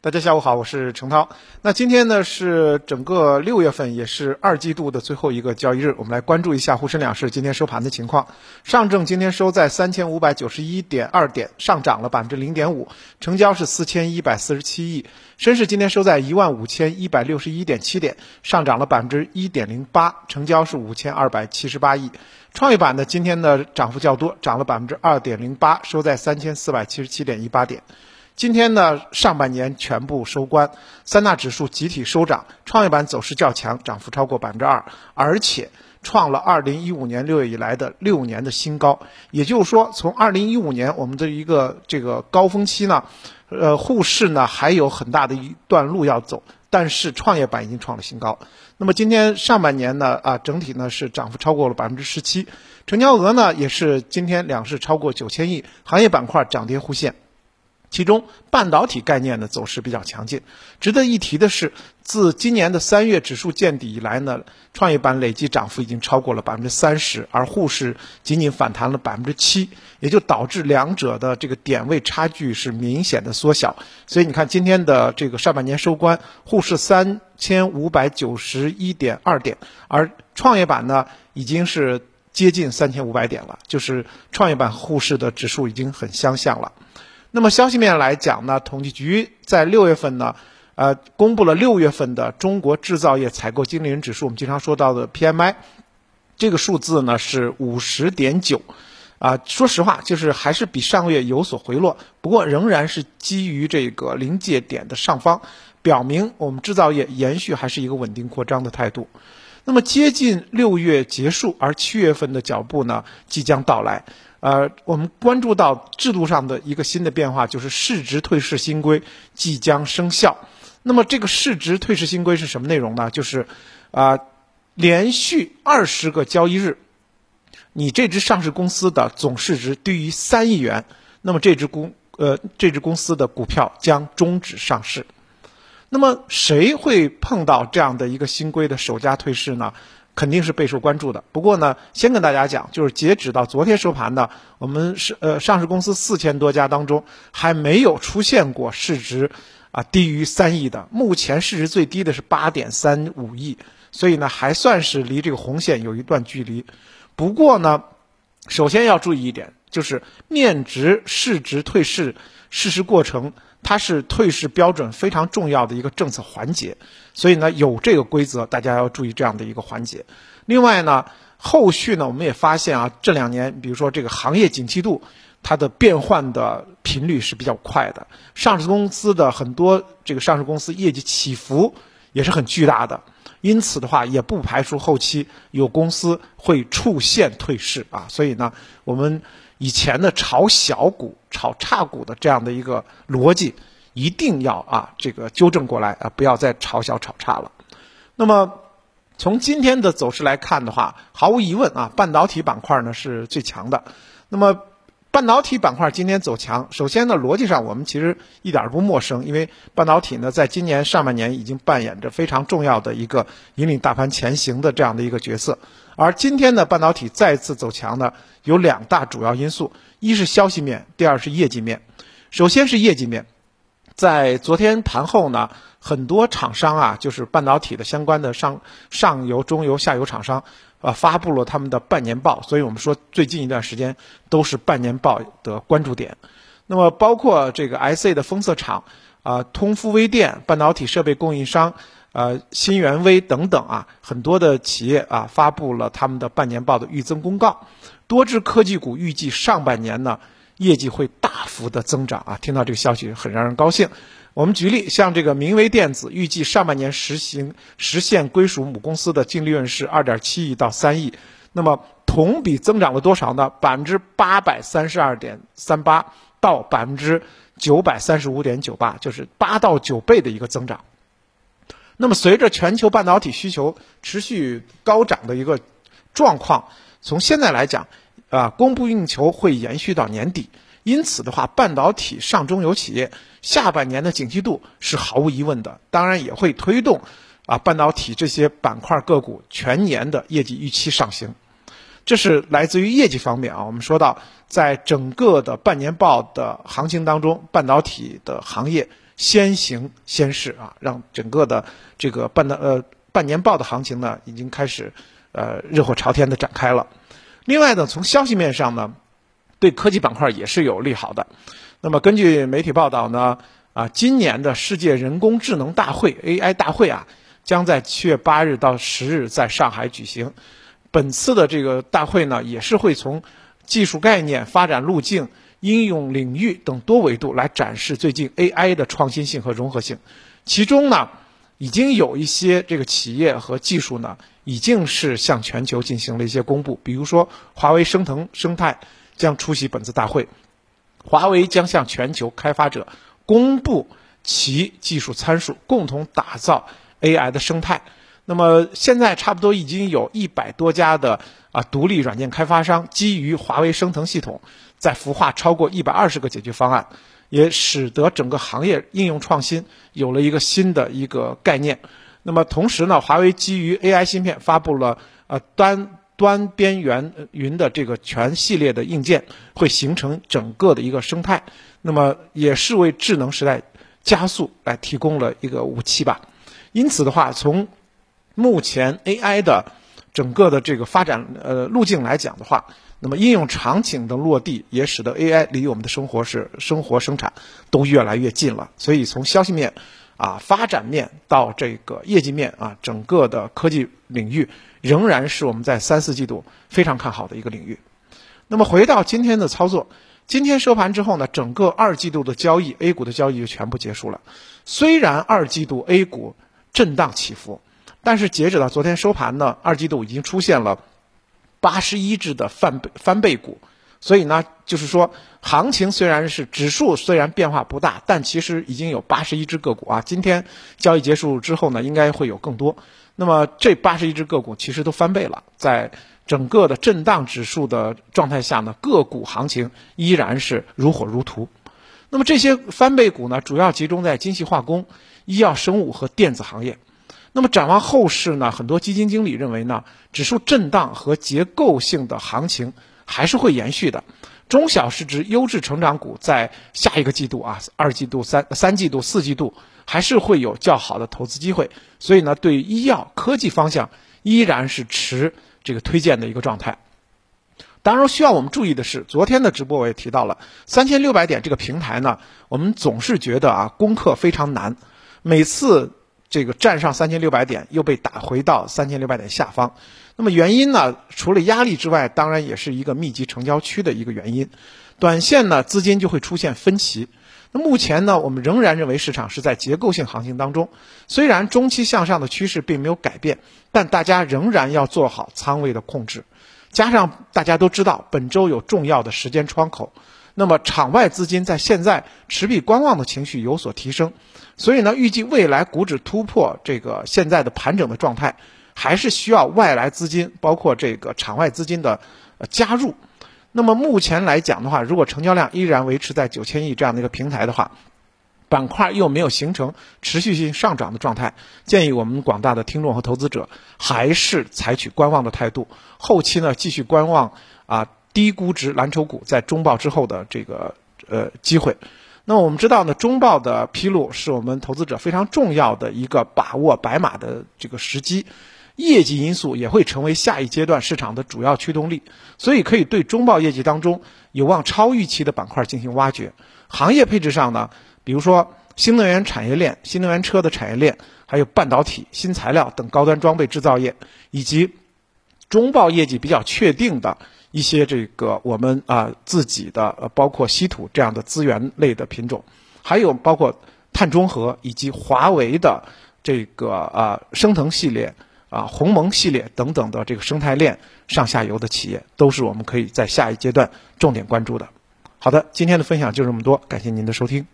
大家下午好，我是程涛。那今天呢是整个六月份，也是二季度的最后一个交易日，我们来关注一下沪深两市今天收盘的情况。上证今天收在三千五百九十一点二点，上涨了百分之零点五，成交是四千一百四十七亿。深市今天收在一万五千一百六十一点七点，上涨了百分之一点零八，成交是五千二百七十八亿。创业板呢今天的涨幅较多，涨了百分之二点零八，收在三千四百七十七点一八点。今天呢，上半年全部收官，三大指数集体收涨，创业板走势较强，涨幅超过百分之二，而且创了二零一五年六月以来的六年的新高。也就是说，从二零一五年我们的一个这个高峰期呢，呃，沪市呢还有很大的一段路要走，但是创业板已经创了新高。那么今天上半年呢，啊，整体呢是涨幅超过了百分之十七，成交额呢也是今天两市超过九千亿，行业板块涨跌互现。其中半导体概念的走势比较强劲。值得一提的是，自今年的三月指数见底以来呢，创业板累计涨幅已经超过了百分之三十，而沪市仅仅反弹了百分之七，也就导致两者的这个点位差距是明显的缩小。所以你看今天的这个上半年收官，沪市三千五百九十一点二点，而创业板呢已经是接近三千五百点了，就是创业板沪市的指数已经很相像了。那么消息面来讲呢，统计局在六月份呢，呃，公布了六月份的中国制造业采购经理人指数，我们经常说到的 PMI，这个数字呢是五十点九，啊，说实话就是还是比上个月有所回落，不过仍然是基于这个临界点的上方，表明我们制造业延续还是一个稳定扩张的态度。那么接近六月结束，而七月份的脚步呢即将到来。呃，我们关注到制度上的一个新的变化，就是市值退市新规即将生效。那么这个市值退市新规是什么内容呢？就是啊，连续二十个交易日，你这只上市公司的总市值低于三亿元，那么这只公呃这只公司的股票将终止上市。那么谁会碰到这样的一个新规的首家退市呢？肯定是备受关注的。不过呢，先跟大家讲，就是截止到昨天收盘呢，我们是呃上市公司四千多家当中，还没有出现过市值啊低于三亿的。目前市值最低的是八点三五亿，所以呢还算是离这个红线有一段距离。不过呢，首先要注意一点，就是面值市值退市事实过程。它是退市标准非常重要的一个政策环节，所以呢有这个规则，大家要注意这样的一个环节。另外呢，后续呢我们也发现啊，这两年比如说这个行业景气度，它的变换的频率是比较快的，上市公司的很多这个上市公司业绩起伏也是很巨大的，因此的话也不排除后期有公司会出现退市啊，所以呢我们。以前的炒小股、炒差股的这样的一个逻辑，一定要啊这个纠正过来啊，不要再炒小炒差了。那么从今天的走势来看的话，毫无疑问啊，半导体板块呢是最强的。那么半导体板块今天走强，首先呢逻辑上我们其实一点不陌生，因为半导体呢在今年上半年已经扮演着非常重要的一个引领大盘前行的这样的一个角色。而今天呢半导体再次走强呢，有两大主要因素：一是消息面，第二是业绩面。首先是业绩面，在昨天盘后呢，很多厂商啊，就是半导体的相关的上上游、中游、下游厂商啊，发布了他们的半年报。所以我们说，最近一段时间都是半年报的关注点。那么，包括这个 IC 的封测厂啊，通富微电半导体设备供应商。呃，新源微等等啊，很多的企业啊发布了他们的半年报的预增公告。多只科技股预计上半年呢业绩会大幅的增长啊，听到这个消息很让人高兴。我们举例，像这个明威电子预计上半年实行实现归属母公司的净利润是二点七亿到三亿，那么同比增长了多少呢？百分之八百三十二点三八到百分之九百三十五点九八，就是八到九倍的一个增长。那么，随着全球半导体需求持续高涨的一个状况，从现在来讲，啊，供不应求会延续到年底。因此的话，半导体上中游企业下半年的景气度是毫无疑问的，当然也会推动啊半导体这些板块个股全年的业绩预期上行。这是来自于业绩方面啊。我们说到，在整个的半年报的行情当中，半导体的行业。先行先试啊，让整个的这个半导呃半年报的行情呢，已经开始呃热火朝天的展开了。另外呢，从消息面上呢，对科技板块也是有利好的。那么根据媒体报道呢，啊，今年的世界人工智能大会 AI 大会啊，将在七月八日到十日在上海举行。本次的这个大会呢，也是会从技术概念、发展路径。应用领域等多维度来展示最近 AI 的创新性和融合性，其中呢，已经有一些这个企业和技术呢，已经是向全球进行了一些公布。比如说，华为升腾生态将出席本次大会，华为将向全球开发者公布其技术参数，共同打造 AI 的生态。那么现在差不多已经有一百多家的啊独立软件开发商基于华为升腾系统。在孵化超过一百二十个解决方案，也使得整个行业应用创新有了一个新的一个概念。那么同时呢，华为基于 AI 芯片发布了呃端端边缘云的这个全系列的硬件，会形成整个的一个生态。那么也是为智能时代加速来提供了一个武器吧。因此的话，从目前 AI 的整个的这个发展呃路径来讲的话，那么应用场景的落地，也使得 AI 离我们的生活是生活生产都越来越近了。所以从消息面啊、发展面到这个业绩面啊，整个的科技领域仍然是我们在三四季度非常看好的一个领域。那么回到今天的操作，今天收盘之后呢，整个二季度的交易，A 股的交易就全部结束了。虽然二季度 A 股震荡起伏，但是截止到昨天收盘呢，二季度已经出现了。八十一只的翻倍翻倍股，所以呢，就是说，行情虽然是指数虽然变化不大，但其实已经有八十一只个股啊。今天交易结束之后呢，应该会有更多。那么这八十一只个股其实都翻倍了，在整个的震荡指数的状态下呢，个股行情依然是如火如荼。那么这些翻倍股呢，主要集中在精细化工、医药生物和电子行业。那么展望后市呢？很多基金经理认为呢，指数震荡和结构性的行情还是会延续的。中小市值优质成长股在下一个季度啊，二季度、三三季度、四季度还是会有较好的投资机会。所以呢，对医药科技方向依然是持这个推荐的一个状态。当然，需要我们注意的是，昨天的直播我也提到了三千六百点这个平台呢，我们总是觉得啊，攻克非常难，每次。这个站上三千六百点，又被打回到三千六百点下方。那么原因呢？除了压力之外，当然也是一个密集成交区的一个原因。短线呢，资金就会出现分歧。那目前呢，我们仍然认为市场是在结构性行情当中。虽然中期向上的趋势并没有改变，但大家仍然要做好仓位的控制。加上大家都知道，本周有重要的时间窗口。那么场外资金在现在持币观望的情绪有所提升，所以呢，预计未来股指突破这个现在的盘整的状态，还是需要外来资金，包括这个场外资金的加入。那么目前来讲的话，如果成交量依然维持在九千亿这样的一个平台的话，板块又没有形成持续性上涨的状态，建议我们广大的听众和投资者还是采取观望的态度，后期呢继续观望啊。低估值蓝筹股在中报之后的这个呃机会，那么我们知道呢，中报的披露是我们投资者非常重要的一个把握白马的这个时机，业绩因素也会成为下一阶段市场的主要驱动力，所以可以对中报业绩当中有望超预期的板块进行挖掘。行业配置上呢，比如说新能源产业链、新能源车的产业链，还有半导体、新材料等高端装备制造业，以及中报业绩比较确定的。一些这个我们啊自己的呃包括稀土这样的资源类的品种，还有包括碳中和以及华为的这个啊升腾系列啊鸿蒙系列等等的这个生态链上下游的企业，都是我们可以在下一阶段重点关注的。好的，今天的分享就这么多，感谢您的收听。